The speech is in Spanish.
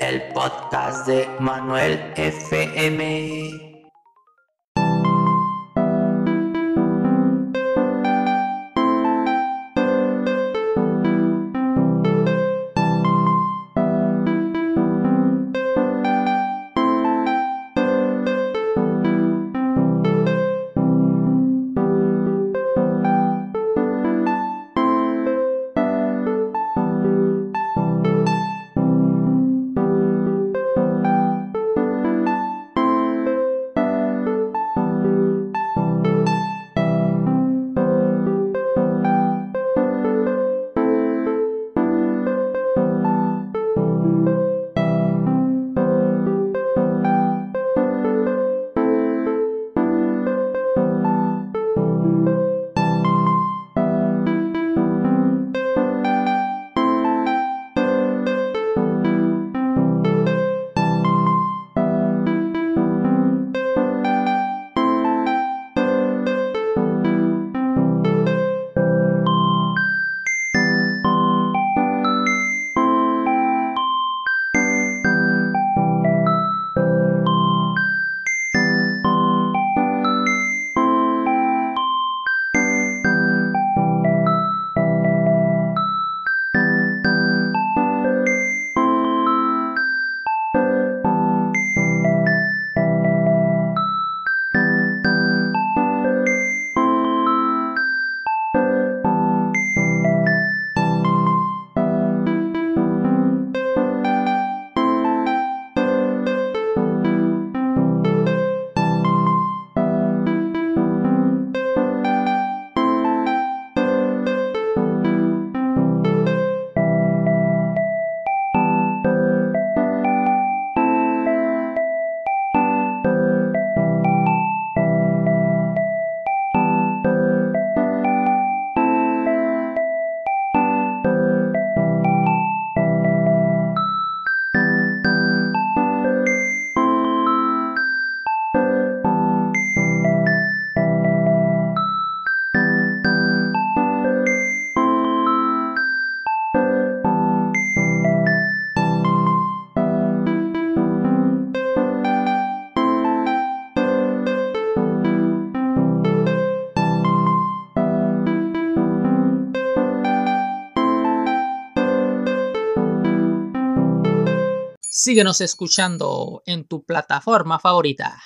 el podcast de Manuel FM. Síguenos escuchando en tu plataforma favorita.